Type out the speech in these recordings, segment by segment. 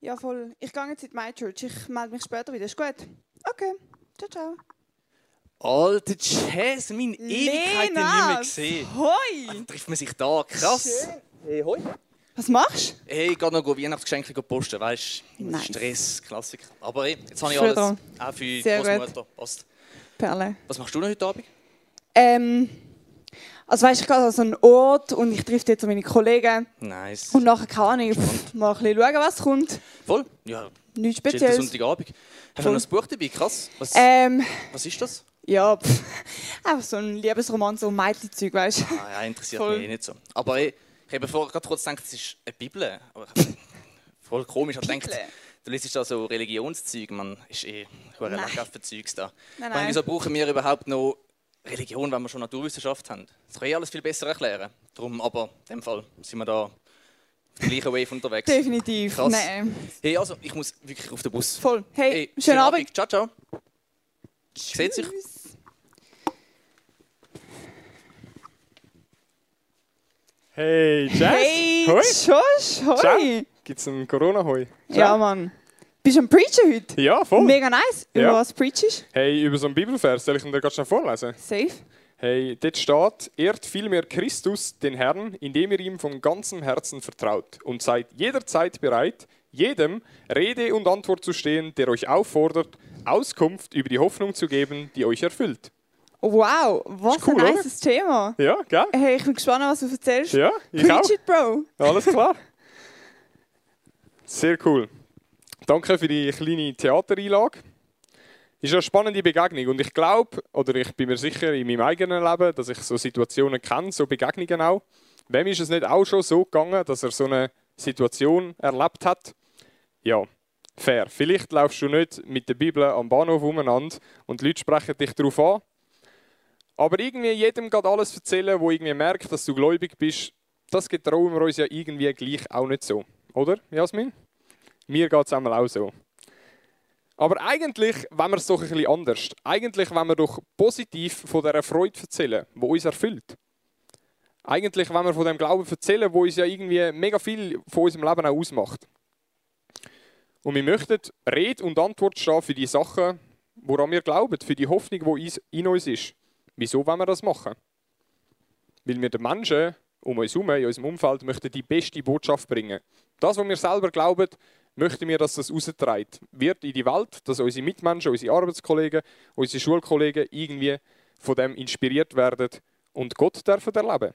Ja, voll. Ich gehe jetzt in die My Church. Ich melde mich später wieder. Ist gut? Okay. Ciao, ciao. Alter Jazz, meine Ewigkeiten nicht mehr gesehen. Hoi! Dann trifft man sich da. Krass. Hey, hoi. Was machst Hey, ich gehe noch Weihnachtsgeschenke posten, weißt du? Nice. Stress, Klassiker. Aber hey, jetzt habe ich Schön alles. Auch für die Sehr gut. Großmutter. Passt. du? Perle. Was machst du noch heute Abend? Ähm, also weißt du, ich gehe an so einen Ort und ich treffe jetzt so meine Kollegen. Nice. Und nachher kann ich pff, mal ein bisschen schauen, was kommt. Voll? Ja, Nichts Spezielles. Sonntagabend. Hast du noch ein Buch dabei? Krass. Was, Ähm, was ist das? ja, pff, einfach so ein Liebesroman, so Mädchenzeug, weißt du. Ah, ja, interessiert Voll. mich eh nicht so. Aber hey, ich habe vorher gerade kurz gedacht, es ist eine Bibel. Aber ich voll komisch. Ich gedacht, du liest da so Religionszeug. Man ist eh lecker Zeugs da. Nein, Ich nein. wieso brauchen wir überhaupt noch Religion, wenn wir schon Naturwissenschaft haben? Das kann eh alles viel besser erklären. Darum, aber in dem Fall sind wir da auf der gleichen Wave unterwegs. Definitiv. Krass. Nein. Hey, also, ich muss wirklich auf den Bus. Voll. Hey, Hey, schönen Abend. Ciao, ciao. Seht sich. Tschüss. Hey, Jazz! Hey, Hoi! Josh, hoi. Ciao. Gibt's einen Corona-Hoi? Ja, Mann. Bist du am Preacher heute? Ja, voll. Mega nice. Über Ja. was preachest Hey, über so einen Bibelvers, soll ich ihn dir gerade schnell vorlesen? Safe. Hey, dort steht, ehrt vielmehr Christus, den Herrn, indem ihr ihm von ganzem Herzen vertraut und seid jederzeit bereit, jedem Rede und Antwort zu stehen, der euch auffordert, Auskunft über die Hoffnung zu geben, die euch erfüllt. Wow, was cool, ein oder? nices Thema. Ja, gell? Hey, ich bin gespannt, was du erzählst. Ja, ich Preach auch. it, Bro. Alles klar. Sehr cool. Danke für die kleine Theatereinlage. Ist eine spannende Begegnung und ich glaube, oder ich bin mir sicher in meinem eigenen Leben, dass ich so Situationen kenne, so Begegnungen auch. Wem ist es nicht auch schon so gegangen, dass er so eine Situation erlebt hat? Ja, fair. Vielleicht laufst du nicht mit der Bibel am Bahnhof umeinander und die Leute sprechen dich darauf an. Aber irgendwie jedem geht alles erzählen, wo irgendwie merkt, dass du gläubig bist, das getrauen wir uns ja irgendwie gleich auch nicht so. Oder, Jasmin? Mir geht es einmal auch so. Aber eigentlich wenn wir es doch ein bisschen anders. Eigentlich wenn wir doch positiv von dieser Freude erzählen, die uns erfüllt. Eigentlich wenn wir von dem Glauben erzählen, wo uns ja irgendwie mega viel von unserem Leben auch ausmacht. Und wir möchten Rede und Antwort stehen für die Sachen, woran wir glauben, für die Hoffnung, die in uns ist. Wieso wollen wir das machen? Weil wir den Menschen um uns herum, in unserem Umfeld, möchten die beste Botschaft bringen. Das, was wir selber glauben, möchten wir, dass das rausgetragen wird in die Welt, dass unsere Mitmenschen, unsere Arbeitskollegen, unsere Schulkollegen irgendwie von dem inspiriert werden und Gott dürfen erleben.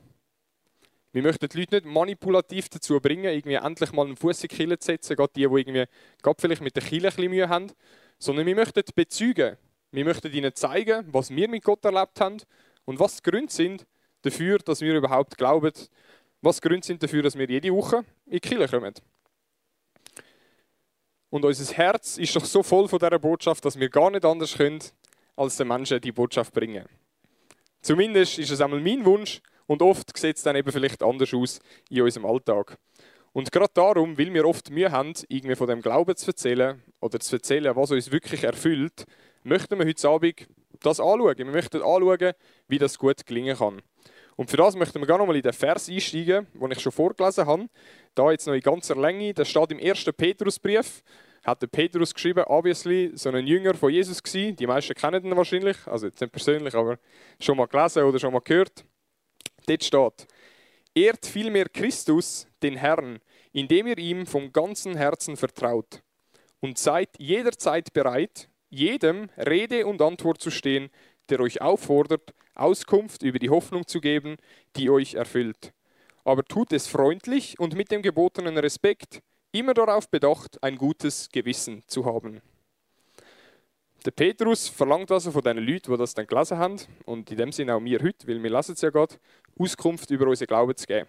Wir möchten die Leute nicht manipulativ dazu bringen, irgendwie endlich mal einen Fuß in die Kirche zu setzen, gerade die, die irgendwie gerade vielleicht mit der Kirche ein bisschen Mühe haben, sondern wir möchten bezeugen. Wir möchten ihnen zeigen, was wir mit Gott erlebt haben und was die Gründe sind dafür, dass wir überhaupt glauben, was die Gründe sind dafür, dass wir jede Woche in die Kirche kommen. Und unser Herz ist doch so voll von dieser Botschaft, dass wir gar nicht anders können, als den Menschen die Botschaft bringen. Zumindest ist es einmal mein Wunsch und oft sieht es dann eben vielleicht anders aus in unserem Alltag. Und gerade darum, weil wir oft Mühe haben, irgendwie von dem Glauben zu erzählen oder zu erzählen, was uns wirklich erfüllt, möchten wir heute Abend das anschauen. Wir möchten anschauen, wie das gut gelingen kann. Und für das möchten wir gerne nochmal in den Vers einsteigen, den ich schon vorgelesen habe. Da jetzt noch in ganzer Länge. Das steht im ersten Petrusbrief. Hat der Petrus geschrieben, obviously, so ein Jünger von Jesus gewesen. Die meisten kennen ihn wahrscheinlich. Also jetzt nicht persönlich, aber schon mal gelesen oder schon mal gehört. Dort steht, ehrt vielmehr Christus, den Herrn, indem ihr ihm vom ganzen Herzen vertraut. Und seid jederzeit bereit, jedem Rede und Antwort zu stehen, der euch auffordert, Auskunft über die Hoffnung zu geben, die euch erfüllt. Aber tut es freundlich und mit dem gebotenen Respekt, immer darauf bedacht, ein gutes Gewissen zu haben. Der Petrus verlangt also von den Leuten, die das dann gelesen haben, und in dem Sinne auch mir heute, weil wir lesen es ja gerade, Auskunft über unseren Glauben zu geben.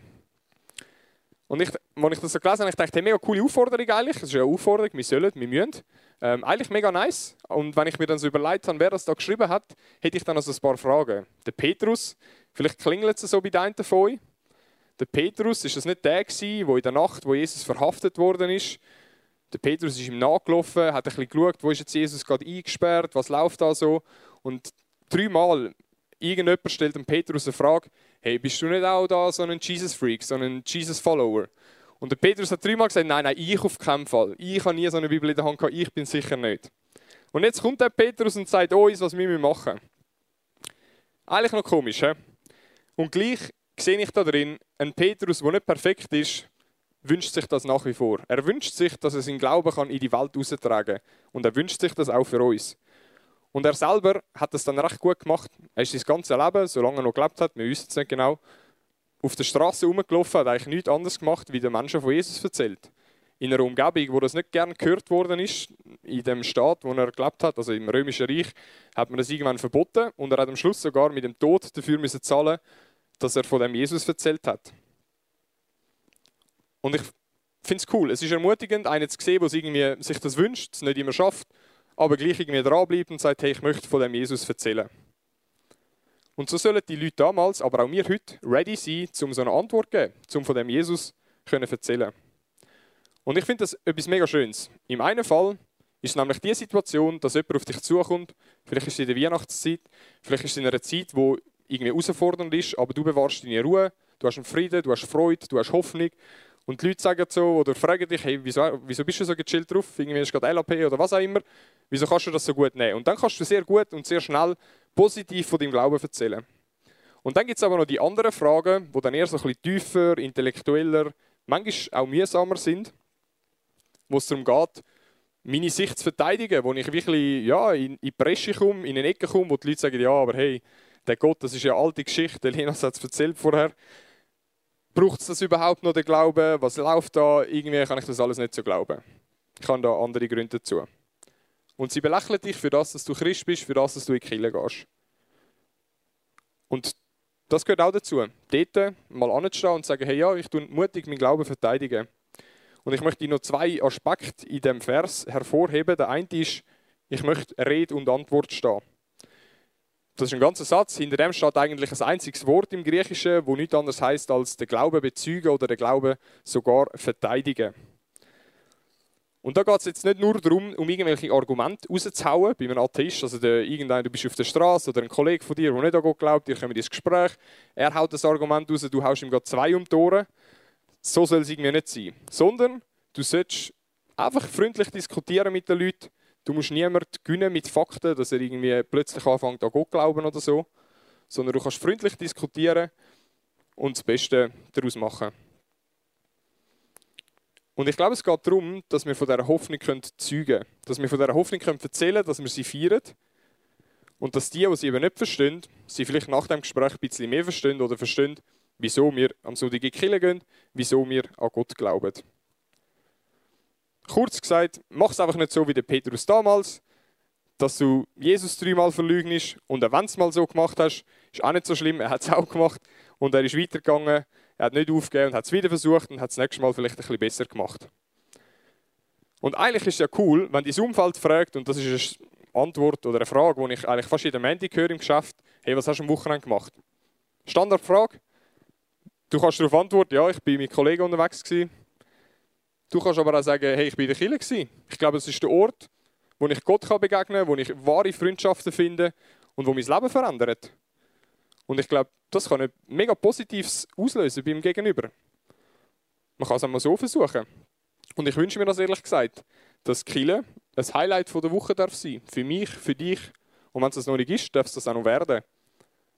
Und ich, als ich das so gelesen habe, ich dachte, hey, mega coole Aufforderung eigentlich. Es ist ja eine Aufforderung, wir sollen, wir müssen. Ähm, eigentlich mega nice. Und wenn ich mir dann so überlegt habe, wer das da geschrieben hat, hätte ich dann also ein paar Fragen. Der Petrus, vielleicht klingelt es so bei den einen von euch. Der Petrus, ist das nicht der gewesen, in der Nacht, wo Jesus verhaftet worden ist, der Petrus ist ihm nachgelaufen, hat ein bisschen geschaut, wo ist jetzt Jesus gerade eingesperrt, was läuft da so. Und dreimal, irgendjemand stellt dem Petrus eine Frage, hey, bist du nicht auch da so ein Jesus-Freak, so ein Jesus-Follower? Und der Petrus hat dreimal gesagt, nein, nein, ich auf keinen Fall. Ich habe nie so eine Bibel in der Hand gehabt, ich bin sicher nicht. Und jetzt kommt der Petrus und sagt uns, was wir machen müssen. Eigentlich noch komisch, he? Und gleich sehe ich da drin, ein Petrus, der nicht perfekt ist, wünscht sich das nach wie vor. Er wünscht sich, dass er seinen Glauben kann in die Welt austragen kann. Und er wünscht sich das auch für uns. Und er selber hat das dann recht gut gemacht. Er ist sein ganzes Leben, solange er noch gelebt hat, wir wissen es nicht genau, auf der Straße rumgelaufen, hat eigentlich nichts anderes gemacht, wie den Menschen von Jesus erzählt. In einer Umgebung, wo das nicht gern gehört worden ist, in dem Staat, wo er gelebt hat, also im Römischen Reich, hat man das irgendwann verboten und er hat am Schluss sogar mit dem Tod dafür müssen zahlen, dass er von dem Jesus erzählt hat. Und ich finde es cool. Es ist ermutigend, einen zu sehen, der sich das wünscht, es nicht immer schafft, aber gleich irgendwie dranbleibt und sagt, hey, ich möchte von dem Jesus erzählen. Und so sollen die Leute damals, aber auch wir heute, ready sein, um so eine Antwort zu geben, um von dem Jesus zu erzählen. Und ich finde das etwas mega Schönes. Im einen Fall ist nämlich die Situation, dass jemand auf dich zukommt, vielleicht ist es in der Weihnachtszeit, vielleicht ist es in einer Zeit, wo irgendwie herausfordernd ist, aber du bewahrst deine Ruhe, du hast einen Frieden, du hast Freude, du hast Hoffnung und die Leute sagen so oder fragen dich, hey, wieso, wieso bist du so gechillt drauf? Irgendwie ist gerade LAP oder was auch immer. Wieso kannst du das so gut nehmen? Und dann kannst du sehr gut und sehr schnell positiv von deinem Glauben erzählen. Und dann gibt es aber noch die anderen Fragen, die dann eher so ein bisschen tiefer, intellektueller, manchmal auch mühsamer sind, wo es darum geht, meine Sicht zu verteidigen, wo ich wirklich ja, in, in die Bresche komme, in eine Ecke komme, wo die Leute sagen, ja, aber hey, der Gott, das ist ja alte Geschichte, Lenas hat es erzählt vorher, braucht es das überhaupt noch, den Glauben? Was läuft da? Irgendwie kann ich das alles nicht so glauben. Ich habe da andere Gründe dazu. Und sie belächeln dich für das, dass du Christ bist, für das, dass du in die Kirche gehst. Und das gehört auch dazu. Dort mal anzustehen und zu sagen, hey ja, ich tue mutig meinen Glauben verteidigen. Und ich möchte noch zwei Aspekte in dem Vers hervorheben. Der eine ist, ich möchte Rede und Antwort stehen. Das ist ein ganzer Satz. Hinter dem steht eigentlich ein einziges Wort im Griechischen, wo nichts anderes heißt als der Glaube bezeugen oder der Glaube sogar verteidigen. Und da geht es jetzt nicht nur darum, um irgendwelche Argumente rauszuhauen bei einem Atheist. Also der, irgendein, du bist auf der Straße oder ein Kollege von dir, der nicht an Gott glaubt, ihr kommt ins Gespräch, er haut das Argument raus, du haust ihm gerade zwei um die Ohren. So soll es irgendwie nicht sein. Sondern du sollst einfach freundlich diskutieren mit den Leuten Du musst niemanden gewinnen mit Fakten, dass er irgendwie plötzlich anfängt an Gott glauben oder so, sondern du kannst freundlich diskutieren und das Beste daraus machen. Und ich glaube, es geht darum, dass wir von dieser Hoffnung zeugen können. Dass wir von dieser Hoffnung erzählen können, dass wir sie feiern. Und dass die, die sie eben nicht verstehen, sie vielleicht nach dem Gespräch ein bisschen mehr verstehen oder verstehen, wieso wir am Sonntag in die Kirche gehen, wieso wir an Gott glauben. Kurz gesagt, mach es einfach nicht so wie der Petrus damals, dass du Jesus dreimal verlügnest und wenn du es mal so gemacht hast, ist auch nicht so schlimm, er hat es auch gemacht und er ist weitergegangen, er hat nicht aufgegeben und hat es wieder versucht und hat es nächstes Mal vielleicht ein bisschen besser gemacht. Und eigentlich ist es ja cool, wenn dein Umfeld fragt, und das ist eine Antwort oder eine Frage, die ich eigentlich fast jeden Montag höre im Geschäft, hey, was hast du am Wochenende gemacht? Standardfrage. Du kannst darauf antworten, ja, ich bin mit Kollegen unterwegs gewesen, Du kannst aber auch sagen, hey, ich bin in der Kirche. Ich glaube, es ist der Ort, wo ich Gott begegnen kann, wo ich wahre Freundschaften finde und wo mein Leben verändert. Und ich glaube, das kann etwas mega Positives auslösen beim Gegenüber. Man kann es einmal so versuchen. Und ich wünsche mir das ehrlich gesagt, dass Kille ein Highlight der Woche darf sein. Für mich, für dich. Und wenn es das noch nicht ist, darf es das auch noch werden.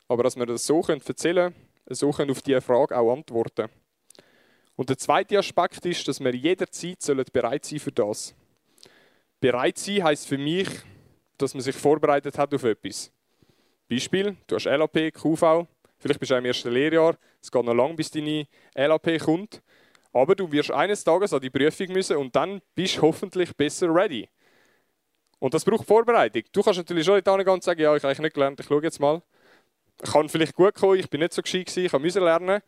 Aber dass wir das so erzählen können, so können auf diese Frage auch antworten und der zweite Aspekt ist, dass wir jederzeit bereit sein für das. Bereit sein heißt für mich, dass man sich vorbereitet hat auf etwas. Beispiel, du hast LAP, QV, vielleicht bist du im ersten Lehrjahr, es geht noch lange, bis deine LAP kommt, aber du wirst eines Tages an die Prüfung müssen und dann bist du hoffentlich besser ready. Und das braucht Vorbereitung. Du kannst natürlich schon nicht gehen und sagen, ja, ich habe eigentlich nicht gelernt, ich schaue jetzt mal. Kann vielleicht gut kommen, ich bin nicht so gescheit gewesen, ich musste lernen.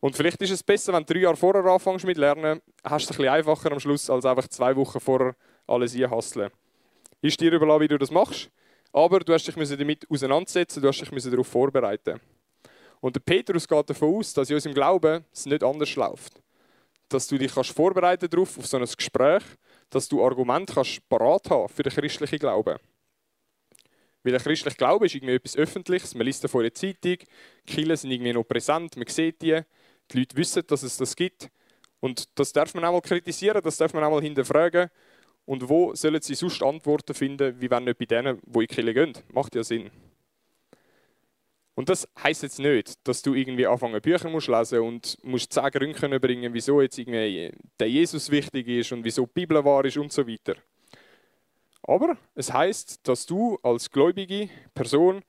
Und vielleicht ist es besser, wenn du drei Jahre vorher anfängst mit Lernen, hast du es ein bisschen einfacher am Schluss, als einfach zwei Wochen vorher alles einhasseln. Ist dir überlassen, wie du das machst, aber du hast dich damit auseinandersetzen, du hast dich darauf vorbereiten. Und der Petrus geht davon aus, dass in unserem Glauben es nicht anders läuft. Dass du dich kannst vorbereiten darauf, auf so ein Gespräch, dass du Argumente kannst parat haben für den christlichen Glauben. Weil der christliche Glaube ist irgendwie etwas Öffentliches, man liest davon in der Zeitung, die Kirchen sind irgendwie noch präsent, man sieht die, die Leute wissen, dass es das gibt. Und das darf man auch mal kritisieren, das darf man auch mal hinterfragen. Und wo sollen sie sonst Antworten finden, wie wenn nicht bei denen, die in die gehen? Macht ja Sinn. Und das heißt jetzt nicht, dass du irgendwie anfangen Bücher musst lesen und musst zehn Gründe bringen, wieso jetzt irgendwie der Jesus wichtig ist und wieso die Bibel wahr ist und so weiter. Aber es heißt, dass du als gläubige Person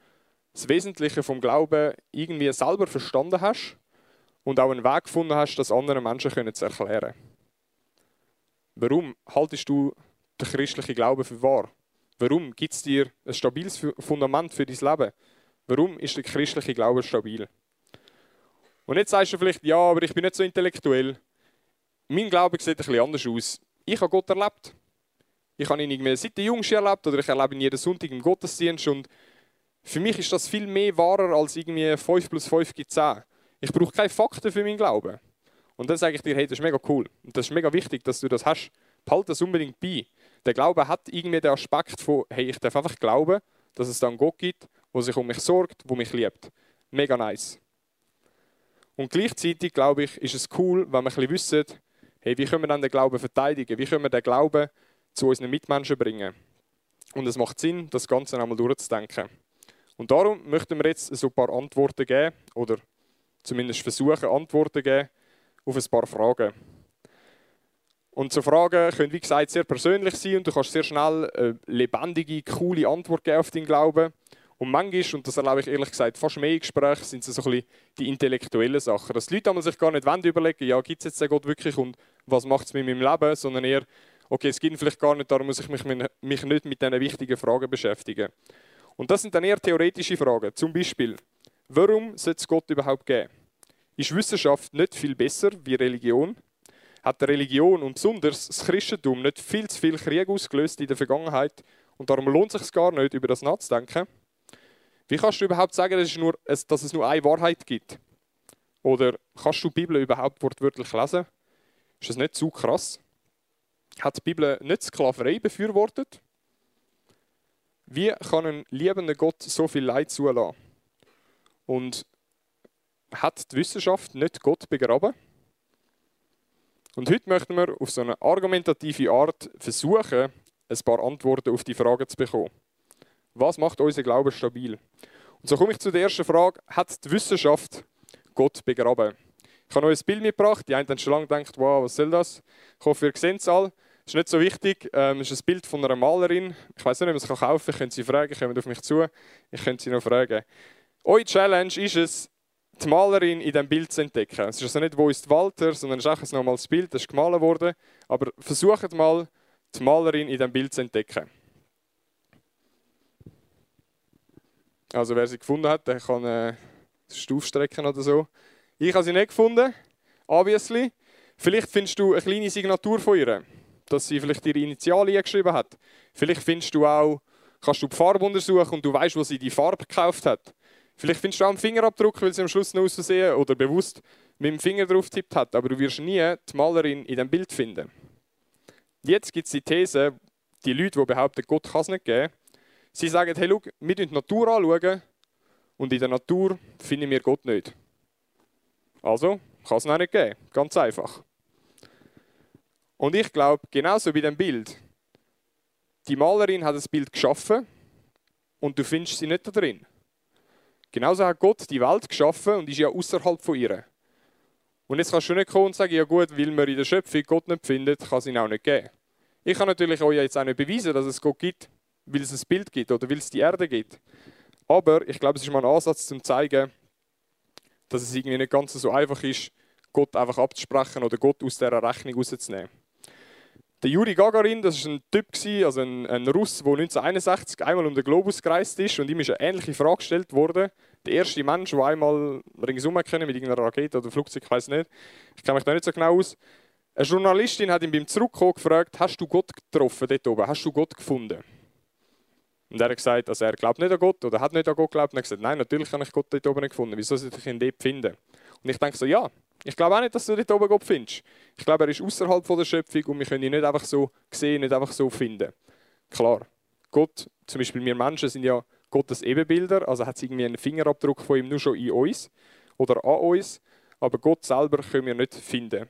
das Wesentliche vom Glauben irgendwie selber verstanden hast und auch einen Weg gefunden hast, das anderen Menschen zu erklären. Warum haltest du den christlichen Glauben für wahr? Warum gibt es dir ein stabiles Fundament für dein Leben? Warum ist der christliche Glaube stabil? Und jetzt sagst du vielleicht, ja, aber ich bin nicht so intellektuell. Mein Glaube sieht ein bisschen anders aus. Ich habe Gott erlebt. Ich habe ihn irgendwie seit der Jungste erlebt oder ich erlebe ihn jeden Sonntag im Gottesdienst und für mich ist das viel mehr wahrer als irgendwie 5 plus 5 gibt 10. Ich brauche keine Fakten für meinen Glauben. Und dann sage ich dir, hey, das ist mega cool. Und das ist mega wichtig, dass du das hast. Behalte das unbedingt bei. Der Glaube hat irgendwie den Aspekt von, hey, ich darf einfach glauben, dass es dann Gott gibt, der sich um mich sorgt, der mich liebt. Mega nice. Und gleichzeitig, glaube ich, ist es cool, wenn wir ein bisschen wissen, hey, wie können wir dann den Glauben verteidigen? Wie können wir den Glauben zu unseren Mitmenschen bringen? Und es macht Sinn, das Ganze einmal durchzudenken. Und darum möchten wir jetzt so ein paar Antworten geben, oder zumindest versuchen, Antworten zu geben auf ein paar Fragen. Und so Fragen können, wie gesagt, sehr persönlich sein und du kannst sehr schnell eine lebendige, coole Antwort geben auf deinen Glauben. Und manchmal, und das erlebe ich ehrlich gesagt fast mehr in Gesprächen, sind es so ein bisschen die intellektuellen Sachen. Dass die Leute sich gar nicht überlegen ja, gibt es jetzt den Gott wirklich und was macht es mit meinem Leben, sondern eher, okay, es gibt ihn vielleicht gar nicht, darum muss ich mich, mich nicht mit diesen wichtigen Fragen beschäftigen. Und das sind dann eher theoretische Fragen. Zum Beispiel, warum sollte es Gott überhaupt geben? Ist Wissenschaft nicht viel besser wie Religion? Hat die Religion und besonders das Christentum nicht viel zu viel Krieg ausgelöst in der Vergangenheit und darum lohnt es sich gar nicht, über das nachzudenken? Wie kannst du überhaupt sagen, dass es nur, dass es nur eine Wahrheit gibt? Oder kannst du die Bibel überhaupt wortwörtlich lesen? Ist das nicht zu krass? Hat die Bibel nicht Sklaverei befürwortet? Wie kann ein liebender Gott so viel Leid zulassen? Und hat die Wissenschaft nicht Gott begraben? Und heute möchten wir auf so eine argumentative Art versuchen, ein paar Antworten auf die Fragen zu bekommen. Was macht unser Glauben stabil? Und so komme ich zu der ersten Frage. Hat die Wissenschaft Gott begraben? Ich habe euch ein Bild mitgebracht. Die einen haben schon lange gedacht, wow, was soll das? Ich hoffe, ihr seht es alle. Ist nicht so wichtig. Ähm, ist ein Bild von einer Malerin. Ich weiß nicht, ob man es kaufen kann. Könnte sie fragen. Kommt auf mich zu. Ich könnte sie noch fragen. Eure Challenge ist es, die Malerin in diesem Bild zu entdecken. Es ist also nicht, wo ist Walter, sondern es ist einfach ein normales Bild, das ist gemalt worden. Aber versucht mal, die Malerin in diesem Bild zu entdecken. Also wer sie gefunden hat, der kann äh, aufstrecken oder so. Ich habe sie nicht gefunden, obviously. Vielleicht findest du eine kleine Signatur von ihr, dass sie vielleicht ihre Initialien geschrieben hat. Vielleicht findest du auch, kannst du die Farbe untersuchen und du weißt, wo sie die Farbe gekauft hat. Vielleicht findest du auch einen Fingerabdruck, weil sie am Schluss noch aussehen oder bewusst mit dem Finger drauf tippt hat, aber du wirst nie die Malerin in dem Bild finden. Jetzt gibt es die These, die Leute, die behaupten, Gott kann es nicht geben, Sie sagen, hey, schau, wir die Natur anschauen und in der Natur finden wir Gott nicht. Also kann es nicht geben. Ganz einfach. Und ich glaube, genauso bei dem Bild. Die Malerin hat das Bild geschaffen und du findest sie nicht da drin. Genauso hat Gott die Welt geschaffen und ist ja außerhalb von ihr. Und jetzt kannst du nicht kommen und sagen, ja gut, weil man in der Schöpfung Gott nicht findet, kann es ihn auch nicht geben. Ich kann natürlich euch jetzt auch nicht beweisen, dass es Gott gibt weil es ein Bild gibt oder weil es die Erde gibt. Aber ich glaube, es ist mal ein Ansatz, um zu zeigen, dass es irgendwie nicht ganz so einfach ist, Gott einfach abzusprechen oder Gott aus dieser Rechnung rauszunehmen. Der Juri Gagarin, das war ein Typ, also ein, ein Russ, der 1961 einmal um den Globus gereist ist und ihm ist eine ähnliche Frage gestellt worden. Der erste Mensch, der einmal ringsum können mit irgendeiner Rakete oder Flugzeug, ich weiß nicht. Ich kenne mich da nicht so genau aus. Eine Journalistin hat ihn beim Zurückkommen gefragt, hast du Gott getroffen dort oben? Hast du Gott gefunden? Und er hat gesagt, also er glaubt nicht an Gott oder hat nicht an Gott geglaubt. Und er hat gesagt, nein, natürlich habe ich Gott dort oben nicht gefunden. Wieso sollte ich ihn dort finden? Und ich denke so, ja, ich glaube auch nicht, dass du dort oben Gott findest. Ich glaube, er ist außerhalb der Schöpfung und wir können ihn nicht einfach so sehen, nicht einfach so finden. Klar, Gott, zum Beispiel wir Menschen sind ja Gottes Ebenbilder, also hat es irgendwie einen Fingerabdruck von ihm nur schon in uns oder an uns, aber Gott selber können wir nicht finden.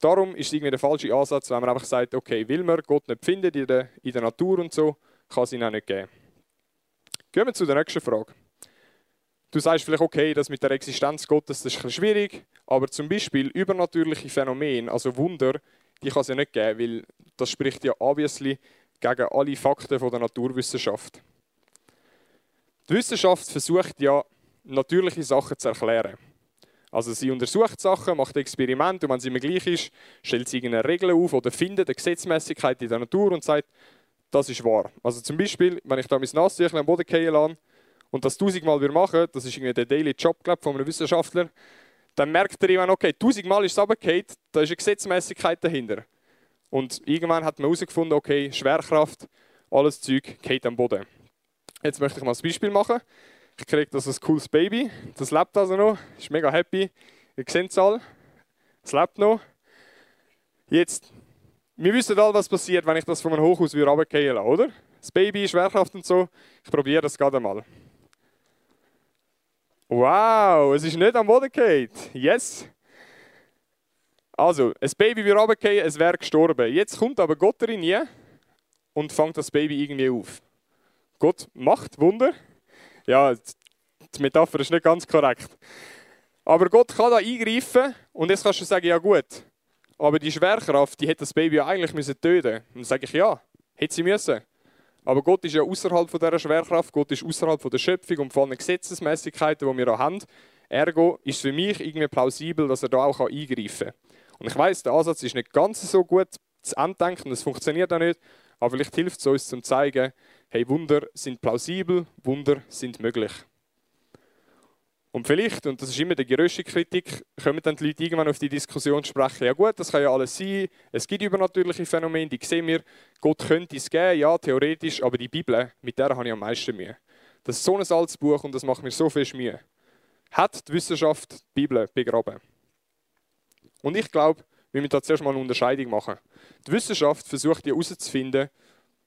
darum ist es irgendwie der falsche Ansatz, wenn man einfach sagt, okay, will man Gott nicht finden in der, in der Natur und so, kann es ihn auch nicht geben. Gehen wir zu der nächsten Frage. Du sagst vielleicht, okay, das mit der Existenz Gottes das ist ein schwierig, aber zum Beispiel übernatürliche Phänomene, also Wunder, die kann es ja nicht geben, weil das spricht ja obviously gegen alle Fakten von der Naturwissenschaft. Die Wissenschaft versucht ja, natürliche Sachen zu erklären. Also sie untersucht Sachen, macht Experimente und wenn sie immer gleich ist, stellt sie irgendeine Regel auf oder findet eine Gesetzmäßigkeit in der Natur und sagt, das ist wahr. Also zum Beispiel, wenn ich da mein Nasstüchlein am Boden fallen lasse und das tausendmal machen das ist irgendwie der Daily Job glaub, von einem Wissenschaftler, dann merkt er irgendwann, okay, tausendmal ist es runtergefallen, da ist eine Gesetzmäßigkeit dahinter. Und irgendwann hat man herausgefunden, okay, Schwerkraft, alles Zeug geht am Boden. Jetzt möchte ich mal ein Beispiel machen. Ich kriege das ein cooles Baby, das lebt also noch, ist mega happy. Ihr seht es alle, es lebt noch. Jetzt, wir wissen alle, was passiert, wenn ich das von einem Hochhaus runterfallen lasse, oder? Das Baby, Schwerkraft und so. Ich probiere das gerade mal. Wow, es ist nicht am Boden gefallen. Yes. Also, ein Baby wird runterfallen, es wäre gestorben. Jetzt kommt aber Gott rein und fängt das Baby irgendwie auf. Gott macht Wunder. Ja, die Metapher ist nicht ganz korrekt. Aber Gott kann da eingreifen und jetzt kannst du sagen, ja gut, aber die Schwerkraft, die hätte das Baby ja eigentlich müssen töten. Und dann sage ich, ja, hätte sie müssen. Aber Gott ist ja außerhalb von dieser Schwerkraft, Gott ist außerhalb von der Schöpfung und von den Gesetzesmäßigkeiten, die wir auch haben. Ergo ist für mich irgendwie plausibel, dass er da auch eingreifen kann. Und ich weiß, der Ansatz ist nicht ganz so gut zu andenken, das funktioniert auch nicht, aber vielleicht hilft es uns zum zeigen, hey, Wunder sind plausibel, Wunder sind möglich. Und vielleicht, und das ist immer die grösste Kritik, kommen dann die Leute irgendwann auf die Diskussion sprechen, ja gut, das kann ja alles sein, es gibt übernatürliche Phänomene, die sehen wir, Gott könnte es geben, ja, theoretisch, aber die Bibel, mit der habe ich am meisten Mühe. Das ist so ein altes Buch und das macht mir so viel Mühe. Hat die Wissenschaft die Bibel begraben? Und ich glaube, wir müssen da zuerst mal eine Unterscheidung machen. Die Wissenschaft versucht herauszufinden,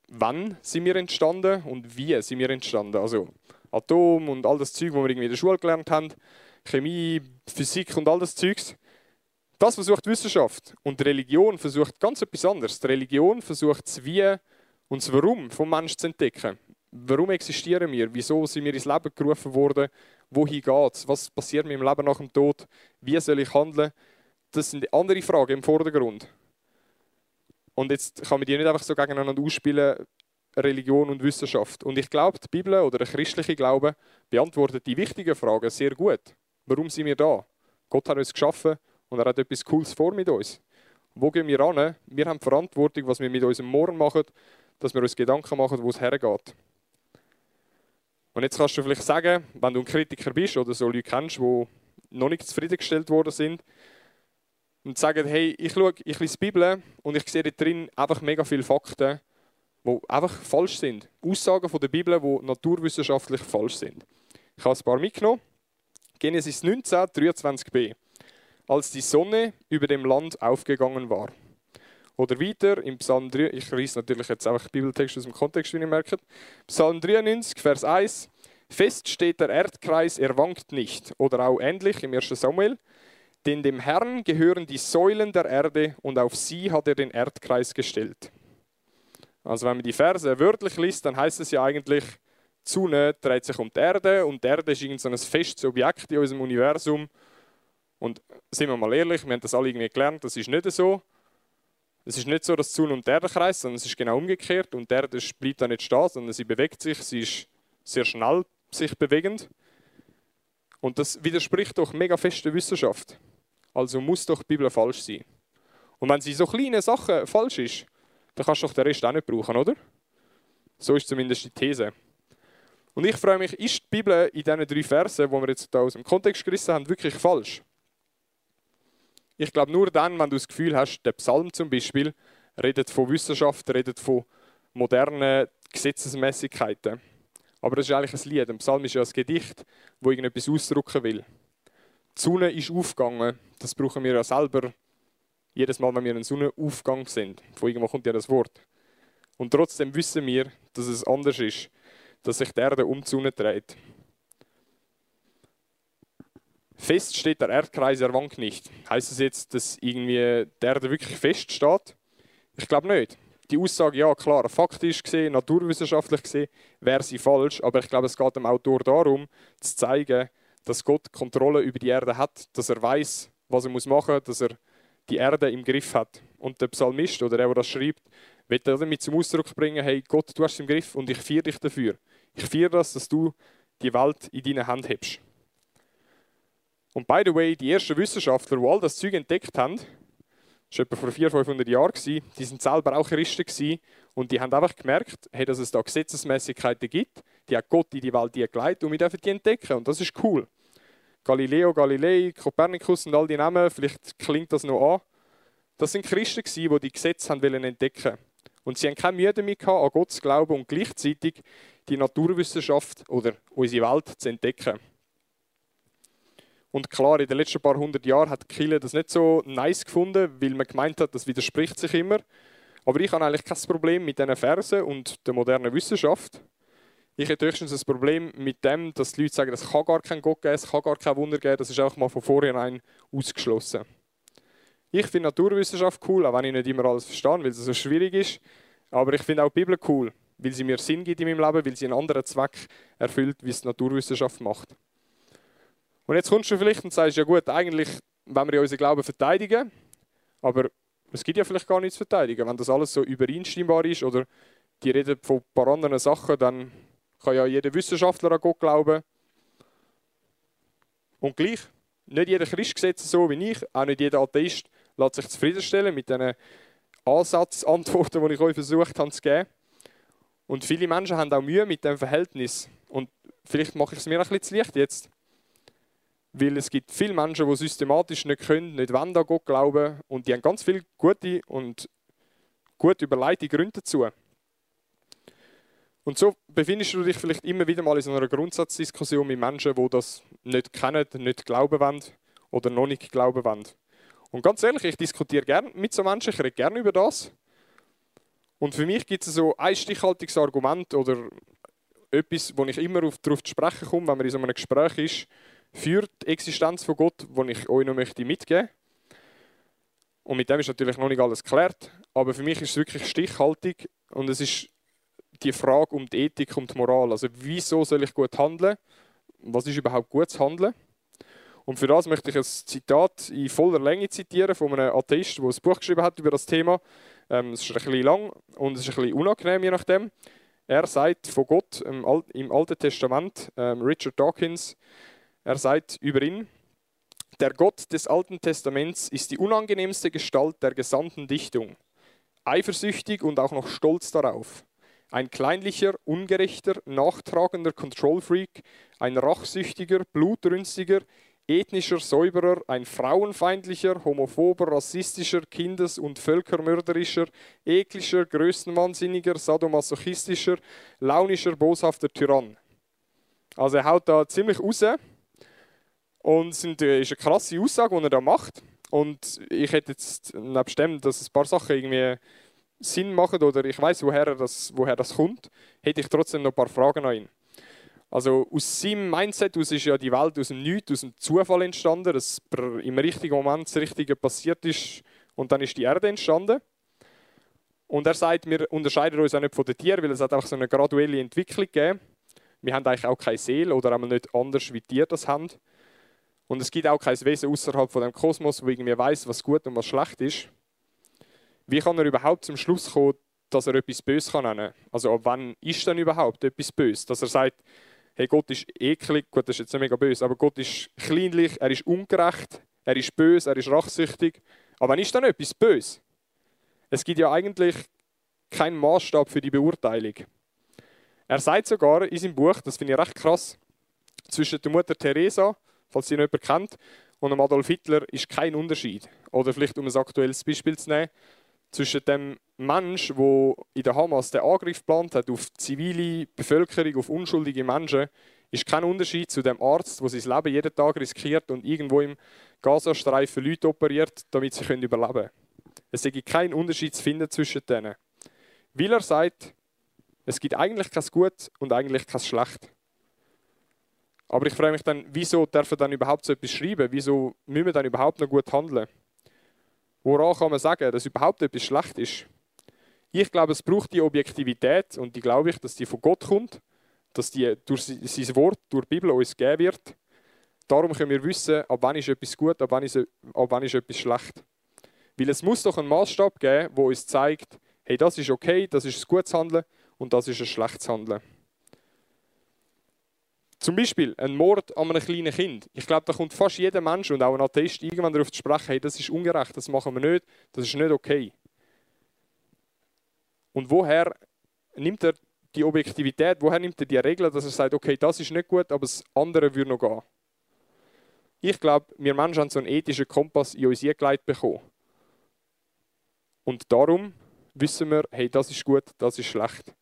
wann sind wir entstanden und wie sind wir entstanden. Also Atom und all das Zeug, was wir irgendwie in der Schule gelernt haben, Chemie, Physik und all das Zeugs. Das versucht Wissenschaft. Und die Religion versucht ganz etwas anderes. Die Religion versucht das Wie und das Warum vom Menschen zu entdecken. Warum existieren wir? Wieso sind wir ins Leben gerufen worden? Wohin geht es? Was passiert mit dem Leben nach dem Tod? Wie soll ich handeln? Das sind andere Fragen im Vordergrund. Und jetzt kann man die nicht einfach so gegeneinander ausspielen, Religion und Wissenschaft. Und ich glaube, die Bibel oder der christliche Glaube beantwortet die wichtigen Fragen sehr gut. Warum sind wir da? Gott hat uns geschaffen und er hat etwas Cooles vor mit uns. Wo gehen wir an? Wir haben Verantwortung, was wir mit unserem Morgen machen, dass wir uns Gedanken machen, wo es hergeht. Und jetzt kannst du vielleicht sagen, wenn du ein Kritiker bist oder so Leute kennst, die noch nicht zufriedengestellt worden sind, und sagen, hey, ich schaue, ich lese die Bibel und ich sehe da drin einfach mega viele Fakten, die einfach falsch sind. Aussagen von der Bibel, die naturwissenschaftlich falsch sind. Ich habe ein paar mitgenommen. Genesis 19, 23b. Als die Sonne über dem Land aufgegangen war. Oder weiter im Psalm 3, ich lese natürlich jetzt einfach Bibeltext aus dem Kontext, wie ihr merkt. Psalm 93, Vers 1. Fest steht der Erdkreis, er wankt nicht. Oder auch ähnlich im 1. Samuel. Denn dem Herrn gehören die Säulen der Erde und auf sie hat er den Erdkreis gestellt. Also wenn man die Verse wörtlich liest, dann heißt es ja eigentlich, die Sonne dreht sich um die Erde und die Erde ist irgend so ein festes Objekt in unserem Universum. Und sind wir mal ehrlich, wir haben das alle irgendwie gelernt, das ist nicht so. Es ist nicht so, dass die Sonne um die Erde kreist, sondern es ist genau umgekehrt und die Erde bleibt da nicht stehen, sondern sie bewegt sich, sie ist sehr schnell sich bewegend. Und das widerspricht doch mega fest der Wissenschaft. Also muss doch die Bibel falsch sein. Und wenn sie so kleine Sachen falsch ist, dann kannst du doch den Rest auch nicht brauchen, oder? So ist zumindest die These. Und ich frage mich, ist die Bibel in diesen drei Versen, die wir jetzt hier aus dem Kontext gerissen haben, wirklich falsch? Ich glaube nur dann, wenn du das Gefühl hast, der Psalm zum Beispiel redet von Wissenschaft, redet von modernen Gesetzesmäßigkeiten. Aber das ist eigentlich ein Lied. Ein Psalm ist ja ein Gedicht, wo irgendetwas ausdrücken will. Die Sonne ist aufgegangen. Das brauchen wir ja selber jedes Mal, wenn wir einen Sonnenaufgang sind. Von irgendwo kommt ja das Wort. Und trotzdem wissen wir, dass es anders ist, dass sich die Erde um die Sonne dreht. Fest steht der Erdkreis, er wankt nicht. Heißt das jetzt, dass irgendwie der Erde wirklich fest steht? Ich glaube nicht. Die Aussage, ja klar, faktisch gesehen, naturwissenschaftlich gesehen, wäre sie falsch, aber ich glaube, es geht dem Autor darum, zu zeigen, dass Gott Kontrolle über die Erde hat, dass er weiß, was er machen muss, dass er die Erde im Griff hat. Und der Psalmist oder der, der das schreibt, wird damit zum Ausdruck bringen, hey Gott, du hast es im Griff und ich feiere dich dafür. Ich feiere das, dass du die Welt in deiner Hand hast. Und by the way, die ersten Wissenschaftler, die all das Zeug entdeckt haben, das war etwa vor 400, 500 Jahren, die sind selber auch Christen und die haben einfach gemerkt, dass es da Gesetzesmäßigkeiten gibt, die hat Gott in die Welt geleitet und wir dürfen die entdecken und das ist cool. Galileo Galilei, Kopernikus und all die Namen, vielleicht klingt das noch an. Das sind Christen, die die Gesetze haben entdecken Und sie haben keine Mühe damit an Gott zu glauben und gleichzeitig die Naturwissenschaft oder unsere Welt zu entdecken. Und klar, in den letzten paar hundert Jahren hat Kille das nicht so nice gefunden, weil man gemeint hat, das widerspricht sich immer. Aber ich habe eigentlich kein Problem mit diesen Versen und der modernen Wissenschaft. Ich hätte höchstens ein Problem mit dem, dass die Leute sagen, es kann gar keinen Gott geben, es kann gar kein Wunder geben. Das ist auch mal von vornherein ausgeschlossen. Ich finde Naturwissenschaft cool, auch wenn ich nicht immer alles verstehe, weil es so schwierig ist. Aber ich finde auch die Bibel cool, weil sie mir Sinn gibt in meinem Leben, weil sie einen anderen Zweck erfüllt, wie es die Naturwissenschaft macht. Und jetzt kommst du vielleicht und sagst, ja gut, eigentlich wollen wir ja unseren Glauben verteidigen, aber es gibt ja vielleicht gar nichts zu verteidigen. Wenn das alles so übereinstimmbar ist oder die reden von ein paar anderen Sachen, dann kann ja jeder Wissenschaftler an Gott glauben. Und gleich, nicht jeder Christ sieht es so wie ich, auch nicht jeder Atheist lässt sich zufriedenstellen mit diesen Ansatzantworten, die ich euch versucht habe zu geben. Und viele Menschen haben auch Mühe mit dem Verhältnis. Und vielleicht mache ich es mir ein bisschen zu leicht jetzt. Weil es gibt viele Menschen, die systematisch nicht können, nicht wollen an Gott glauben. Und die haben ganz viele gute und gut überlegte Gründe dazu. Und so befindest du dich vielleicht immer wieder mal in so einer Grundsatzdiskussion mit Menschen, die das nicht kennen, nicht glauben wollen oder noch nicht glauben wollen. Und ganz ehrlich, ich diskutiere gerne mit so Menschen, ich rede gerne über das. Und für mich gibt es so ein stichhaltiges Argument oder etwas, wo ich immer darauf zu sprechen komme, wenn man in so einem Gespräch ist, für die Existenz von Gott, wo ich euch noch möchte mitgeben Und mit dem ist natürlich noch nicht alles geklärt, aber für mich ist es wirklich stichhaltig und es ist die Frage um die Ethik und die Moral. Also wieso soll ich gut handeln? Was ist überhaupt gutes Handeln? Und für das möchte ich ein Zitat in voller Länge zitieren von einem Atheist, der ein Buch geschrieben hat über das Thema. Ähm, es ist ein bisschen lang und es ist ein bisschen unangenehm, je nachdem. Er sagt von Gott im, Alten Testament, ähm, Richard Dawkins, er sagt über ihn, der Gott des Alten Testaments ist die unangenehmste Gestalt der gesamten Dichtung, eifersüchtig und auch noch stolz darauf. Ein kleinlicher, ungerechter, nachtragender Control-Freak, ein rachsüchtiger, blutrünstiger, ethnischer Säuberer, ein frauenfeindlicher, homophober, rassistischer, kindes- und völkermörderischer, eklischer, größenwahnsinniger, sadomasochistischer, launischer, boshafter Tyrann. Also er haut da ziemlich raus und es ist eine krasse Aussage, die er da macht. Und ich hätte jetzt nebst dem, dass ein paar Sachen irgendwie Sinn machen oder ich weiß, woher das, woher das kommt, hätte ich trotzdem noch ein paar Fragen an ihn. Also aus seinem Mindset aus ist ja die Welt aus dem Nichts, aus dem Zufall entstanden, dass im richtigen Moment das Richtige passiert ist und dann ist die Erde entstanden. Und er sagt, wir unterscheiden uns auch nicht von den Tieren, weil es hat auch so eine graduelle Entwicklung gegeben. Wir haben eigentlich auch keine Seele oder einmal nicht anders, wie Tiere das haben. Und es gibt auch kein Wesen außerhalb von dem Kosmos, wo irgendwie weiß, was gut und was schlecht ist. Wie kann er überhaupt zum Schluss kommen, dass er etwas Böses nennen kann? Also ab wann ist denn überhaupt etwas Böses? Dass er sagt, hey, Gott ist eklig, gut, das ist jetzt nicht mega böse, aber Gott ist kleinlich, er ist ungerecht, er ist böse, er ist rachsüchtig. Aber wann ist dann etwas böse? Es gibt ja eigentlich keinen Maßstab für die Beurteilung. Er sagt sogar in seinem Buch, das finde ich recht krass, zwischen der Mutter Teresa, falls sie jemand kennt, und Adolf Hitler ist kein Unterschied. Oder vielleicht um ein aktuelles Beispiel zu nehmen, zwischen dem Mensch, der in der Hamas den Angriff geplant hat auf die zivile Bevölkerung, auf unschuldige Menschen, ist kein Unterschied zu dem Arzt, der sein Leben jeden Tag riskiert und irgendwo im Gazastreifen Leute operiert, damit sie überleben können. Es gibt keinen Unterschied zu finden zwischen denen. Weil er sagt, es gibt eigentlich kein Gut und eigentlich kein Schlecht. Aber ich frage mich dann, wieso darf er dann überhaupt so etwas schreiben? Wieso müssen wir dann überhaupt noch gut handeln? Woran kann man sagen, dass überhaupt etwas schlecht ist? Ich glaube, es braucht die Objektivität und die glaube ich, dass die von Gott kommt, dass die durch sein Wort, durch die Bibel uns gegeben wird. Darum können wir wissen, ab wann ist etwas gut, ab wann ist, ab wann ist etwas schlecht. Weil es muss doch einen Maßstab geben, wo uns zeigt, hey, das ist okay, das ist ein gutes Handeln und das ist ein schlechtes Handeln. Zum Beispiel ein Mord an einem kleinen Kind. Ich glaube, da kommt fast jeder Mensch und auch ein Atheist irgendwann darauf zu sprechen, hey, das ist ungerecht, das machen wir nicht, das ist nicht okay. Und woher nimmt er die Objektivität, woher nimmt er die Regel, dass er sagt, okay, das ist nicht gut, aber das andere würde noch gehen? Ich glaube, wir Menschen haben so einen ethischen Kompass in uns eingeleitet bekommen. Und darum wissen wir, hey, das ist gut, das ist schlecht.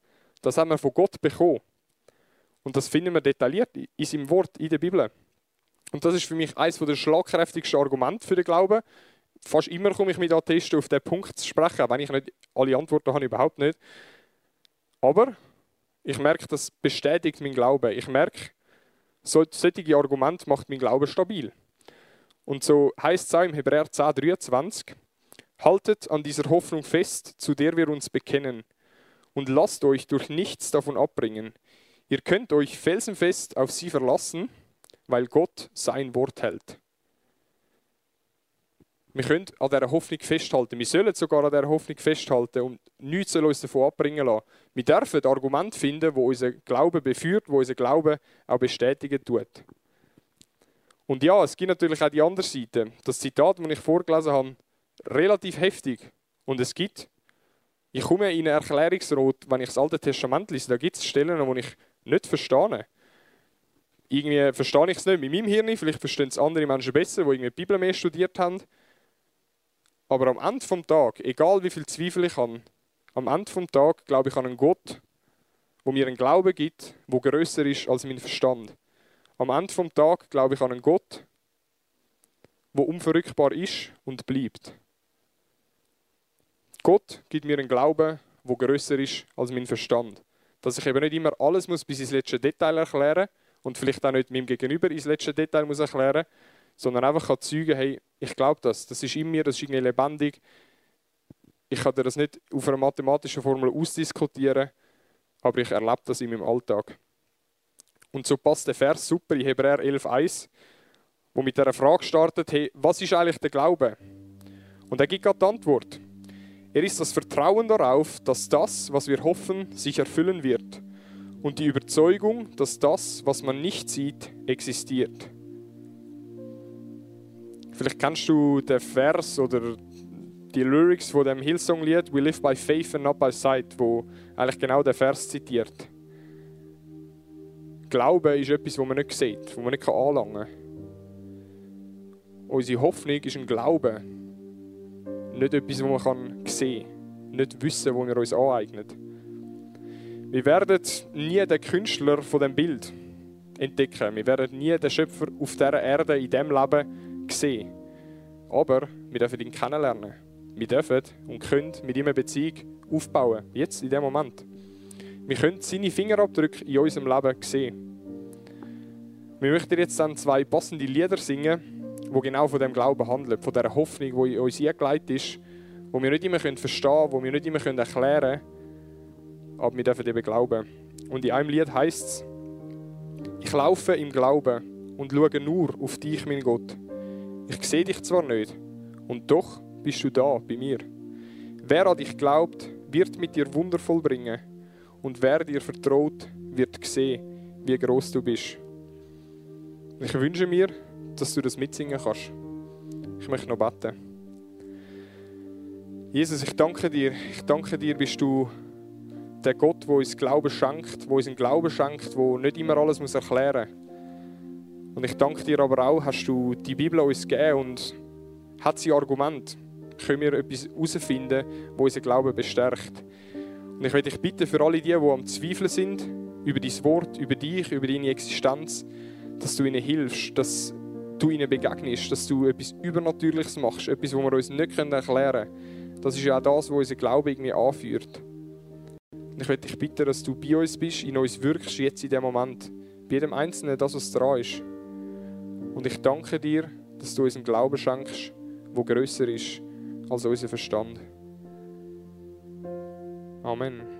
Das haben wir von Gott bekommen. Und das finden wir detailliert in seinem Wort, in der Bibel. Und das ist für mich eines der schlagkräftigsten Argumente für den Glauben. Fast immer komme ich mit Atheisten auf diesen Punkt zu sprechen, wenn ich nicht alle Antworten habe, überhaupt nicht. Aber ich merke, das bestätigt meinen Glauben. Ich merke, solche Argumente macht mein Glauben stabil. Und so heißt es auch im Hebräer 10, 23, Haltet an dieser Hoffnung fest, zu der wir uns bekennen, und lasst euch durch nichts davon abbringen. Ihr könnt euch felsenfest auf sie verlassen, weil Gott sein Wort hält. Wir können an dieser Hoffnung festhalten. Wir sollen sogar an dieser Hoffnung festhalten und nichts soll uns davon abbringen lassen. Wir dürfen Argumente finden, wo unser Glaube beführt, wo unser Glaube auch bestätigen tut. Und ja, es gibt natürlich auch die andere Seite. Das Zitat, das ich vorgelesen habe, relativ heftig. Und es gibt, ich komme in eine Erklärungsrot, wenn ich das Alte Testament lese, da gibt es Stellen, wo ich nicht verstehe. Irgendwie verstehe ich es nicht mit meinem Hirn, vielleicht verstehen es andere Menschen besser, die irgendwie die Bibel mehr studiert haben. Aber am Ende des Tages, egal wie viel Zweifel ich habe, am Ende des Tages glaube ich an einen Gott, wo mir einen Glauben gibt, wo größer ist als mein Verstand. Am Ende des Tages glaube ich an einen Gott, wo unverrückbar ist und bleibt. Gott gibt mir einen Glauben, wo größer ist als mein Verstand. Dass ich eben nicht immer alles muss bis ins letzte Detail erklären und vielleicht auch nicht meinem Gegenüber ins letzte Detail muss erklären, sondern einfach kann zeugen, hey, ich glaube das, das ist in mir, das ist irgendwie lebendig. Ich kann das nicht auf einer mathematischen Formel ausdiskutieren, aber ich erlebe das in meinem Alltag. Und so passt der Vers super in Hebräer 11,1, wo mit der Frage startet, hey, was ist eigentlich der Glaube? Und er gibt gerade die Antwort. Er ist das Vertrauen darauf, dass das, was wir hoffen, sich erfüllen wird. Und die Überzeugung, dass das, was man nicht sieht, existiert. Vielleicht kennst du den Vers oder die Lyrics von dem Hillsong-Lied We live by faith and not by sight, wo eigentlich genau den Vers zitiert. Glaube ist etwas, das man nicht sieht, das man nicht anlangen kann. Unsere Hoffnung ist ein Glaube, nicht etwas, das man sehen kann, nicht Wissen, das wir uns aneignen. Wir werden nie den Künstler von dem Bild entdecken. Wir werden nie den Schöpfer auf dieser Erde, in diesem Leben sehen. Aber wir dürfen ihn kennenlernen. Wir dürfen und können mit ihm eine Beziehung aufbauen. Jetzt, in dem Moment. Wir können seine Fingerabdrücke in unserem Leben sehen. Wir möchten jetzt dann zwei passende Lieder singen wo genau von dem Glauben handelt, von dieser Hoffnung, die in uns eingeleitet ist, wo wir nicht immer verstehen können, wo wir nicht immer erklären können, aber wir dürfen eben glauben. Und in einem Lied heißt es, ich laufe im Glauben und schaue nur auf dich, mein Gott. Ich sehe dich zwar nicht, und doch bist du da bei mir. Wer an dich glaubt, wird mit dir Wunder vollbringen, und wer dir vertraut, wird sehen, wie groß du bist. Ich wünsche mir, dass du das mitsingen kannst. Ich möchte noch beten. Jesus, ich danke dir. Ich danke dir, bist du der Gott, der uns Glauben schenkt, der uns einen Glauben schenkt, der nicht immer alles muss erklären muss. Und ich danke dir aber auch, hast du die Bibel uns gegeben und hat sie Argument. Können wir etwas herausfinden, wo unser Glauben bestärkt. Und ich möchte dich bitten für alle die, die am Zweifeln sind, über dein Wort, über dich, über deine Existenz, dass du ihnen hilfst, dass du ihnen begegnest, dass du etwas Übernatürliches machst, etwas, was wir uns nicht erklären können. Das ist ja auch das, was unser Glaube irgendwie anführt. Und ich möchte dich bitten, dass du bei uns bist, in uns wirkst, jetzt in dem Moment. bei jedem Einzelnen das, was dran ist. Und ich danke dir, dass du uns einen Glauben schenkst, der grösser ist als unser Verstand. Amen.